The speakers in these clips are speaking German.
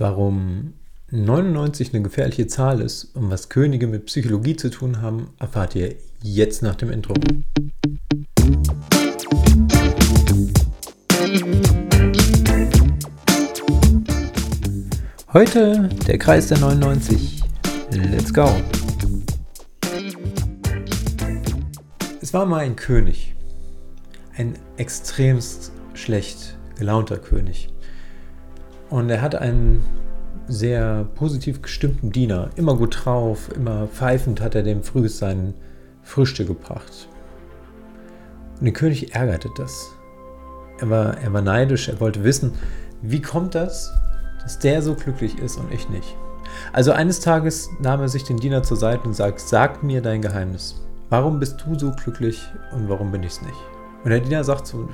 Warum 99 eine gefährliche Zahl ist und was Könige mit Psychologie zu tun haben, erfahrt ihr jetzt nach dem Intro. Heute der Kreis der 99. Let's go! Es war mal ein König. Ein extremst schlecht gelaunter König. Und er hat einen sehr positiv gestimmten Diener, immer gut drauf, immer pfeifend hat er dem früh sein Frühstück gebracht. Und den König ärgerte das. Er war, er war neidisch, er wollte wissen, wie kommt das, dass der so glücklich ist und ich nicht. Also eines Tages nahm er sich den Diener zur Seite und sagt, sag mir dein Geheimnis. Warum bist du so glücklich und warum bin ich es nicht? Und der Diener sagt so,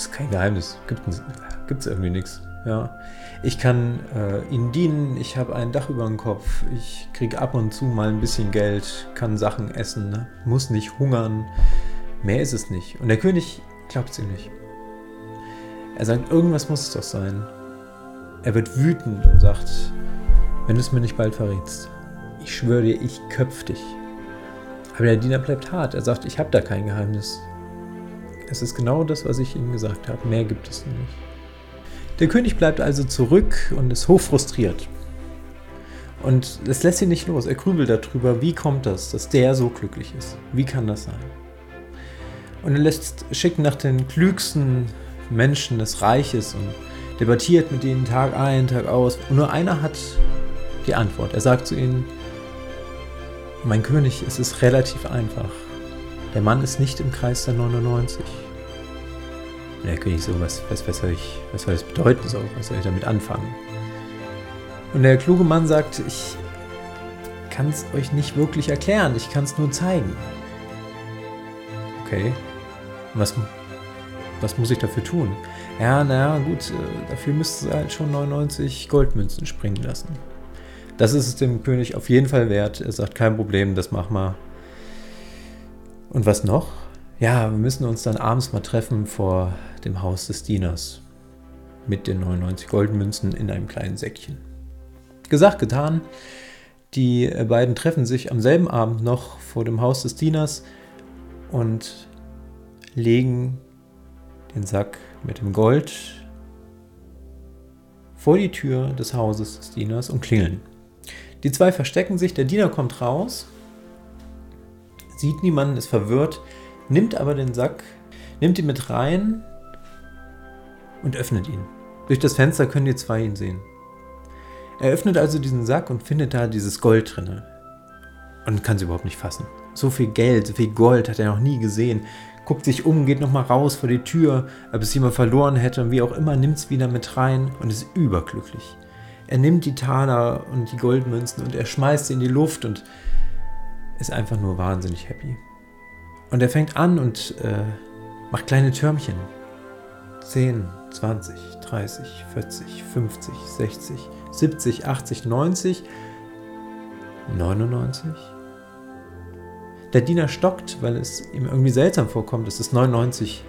ist kein Geheimnis, gibt es irgendwie nichts. Ja. Ich kann äh, ihnen dienen, ich habe ein Dach über dem Kopf, ich kriege ab und zu mal ein bisschen Geld, kann Sachen essen, ne? muss nicht hungern. Mehr ist es nicht. Und der König glaubt es ihm nicht. Er sagt, irgendwas muss es doch sein. Er wird wütend und sagt, wenn du es mir nicht bald verrätst, ich schwöre dir, ich köpf dich. Aber der Diener bleibt hart. Er sagt, ich habe da kein Geheimnis. Es ist genau das, was ich ihm gesagt habe. Mehr gibt es nicht. Der König bleibt also zurück und ist hochfrustriert. Und es lässt ihn nicht los. Er grübelt darüber, wie kommt das, dass der so glücklich ist? Wie kann das sein? Und er lässt schicken nach den klügsten Menschen des Reiches und debattiert mit ihnen Tag ein, Tag aus. Und nur einer hat die Antwort. Er sagt zu ihnen, mein König, es ist relativ einfach. Der Mann ist nicht im Kreis der 99. Und der König so, was, was, was, soll ich, was soll das bedeuten? So, was soll ich damit anfangen? Und der kluge Mann sagt, ich kann es euch nicht wirklich erklären, ich kann es nur zeigen. Okay, was, was muss ich dafür tun? Ja, naja, gut, äh, dafür müsste halt schon 99 Goldmünzen springen lassen. Das ist es dem König auf jeden Fall wert. Er sagt, kein Problem, das mach mal. Und was noch? Ja, wir müssen uns dann abends mal treffen vor dem Haus des Dieners mit den 99 Goldmünzen in einem kleinen Säckchen. Gesagt, getan. Die beiden treffen sich am selben Abend noch vor dem Haus des Dieners und legen den Sack mit dem Gold vor die Tür des Hauses des Dieners und klingeln. Die zwei verstecken sich, der Diener kommt raus, sieht niemanden, ist verwirrt, nimmt aber den Sack, nimmt ihn mit rein und öffnet ihn. Durch das Fenster können die zwei ihn sehen. Er öffnet also diesen Sack und findet da dieses Gold drinne und kann es überhaupt nicht fassen. So viel Geld, so viel Gold hat er noch nie gesehen. Guckt sich um, geht nochmal raus vor die Tür, ob es jemand verloren hätte und wie auch immer, nimmt es wieder mit rein und ist überglücklich. Er nimmt die Taler und die Goldmünzen und er schmeißt sie in die Luft und ist einfach nur wahnsinnig happy. Und er fängt an und äh, macht kleine Türmchen. 10, 20, 30, 40, 50, 60, 70, 80, 90, 99. Der Diener stockt, weil es ihm irgendwie seltsam vorkommt, dass es 99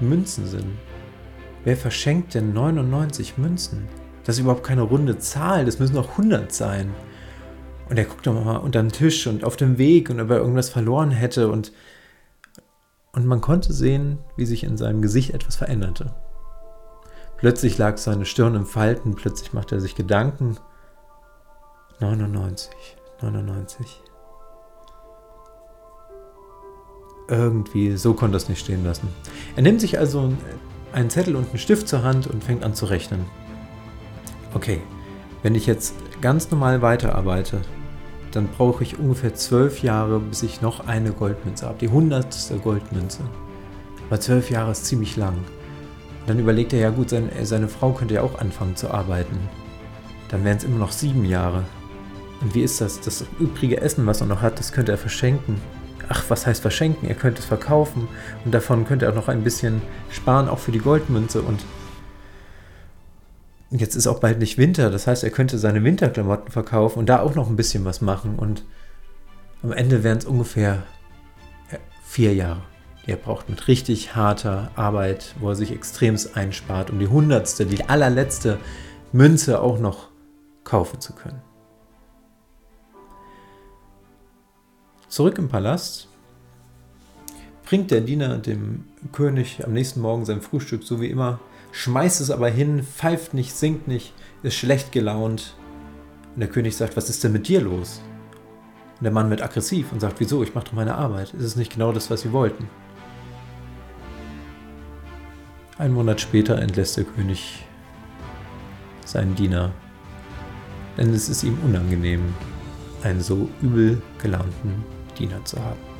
Münzen sind. Wer verschenkt denn 99 Münzen? Das ist überhaupt keine runde Zahl, das müssen noch 100 sein. Und er guckt nochmal unter den Tisch und auf dem Weg und ob er irgendwas verloren hätte und und man konnte sehen, wie sich in seinem Gesicht etwas veränderte. Plötzlich lag seine Stirn im Falten, plötzlich machte er sich Gedanken. 99, 99. Irgendwie, so konnte es nicht stehen lassen. Er nimmt sich also einen Zettel und einen Stift zur Hand und fängt an zu rechnen. Okay, wenn ich jetzt ganz normal weiterarbeite, dann brauche ich ungefähr zwölf Jahre, bis ich noch eine Goldmünze habe. Die hundertste Goldmünze. Aber zwölf Jahre ist ziemlich lang. Und dann überlegt er, ja gut, seine, seine Frau könnte ja auch anfangen zu arbeiten. Dann wären es immer noch sieben Jahre. Und wie ist das? Das übrige Essen, was er noch hat, das könnte er verschenken. Ach, was heißt verschenken? Er könnte es verkaufen und davon könnte er noch ein bisschen sparen, auch für die Goldmünze. Und jetzt ist auch bald nicht Winter, das heißt, er könnte seine Winterklamotten verkaufen und da auch noch ein bisschen was machen. Und am Ende wären es ungefähr vier Jahre, er braucht mit richtig harter Arbeit, wo er sich extremst einspart, um die hundertste, die allerletzte Münze auch noch kaufen zu können. Zurück im Palast bringt der Diener dem König am nächsten Morgen sein Frühstück, so wie immer, schmeißt es aber hin, pfeift nicht, singt nicht, ist schlecht gelaunt. Und der König sagt, was ist denn mit dir los? Und der Mann wird aggressiv und sagt, wieso, ich mache doch meine Arbeit. Ist es nicht genau das, was sie wollten? Ein Monat später entlässt der König seinen Diener, denn es ist ihm unangenehm, einen so übel gelaunten Diener zu haben.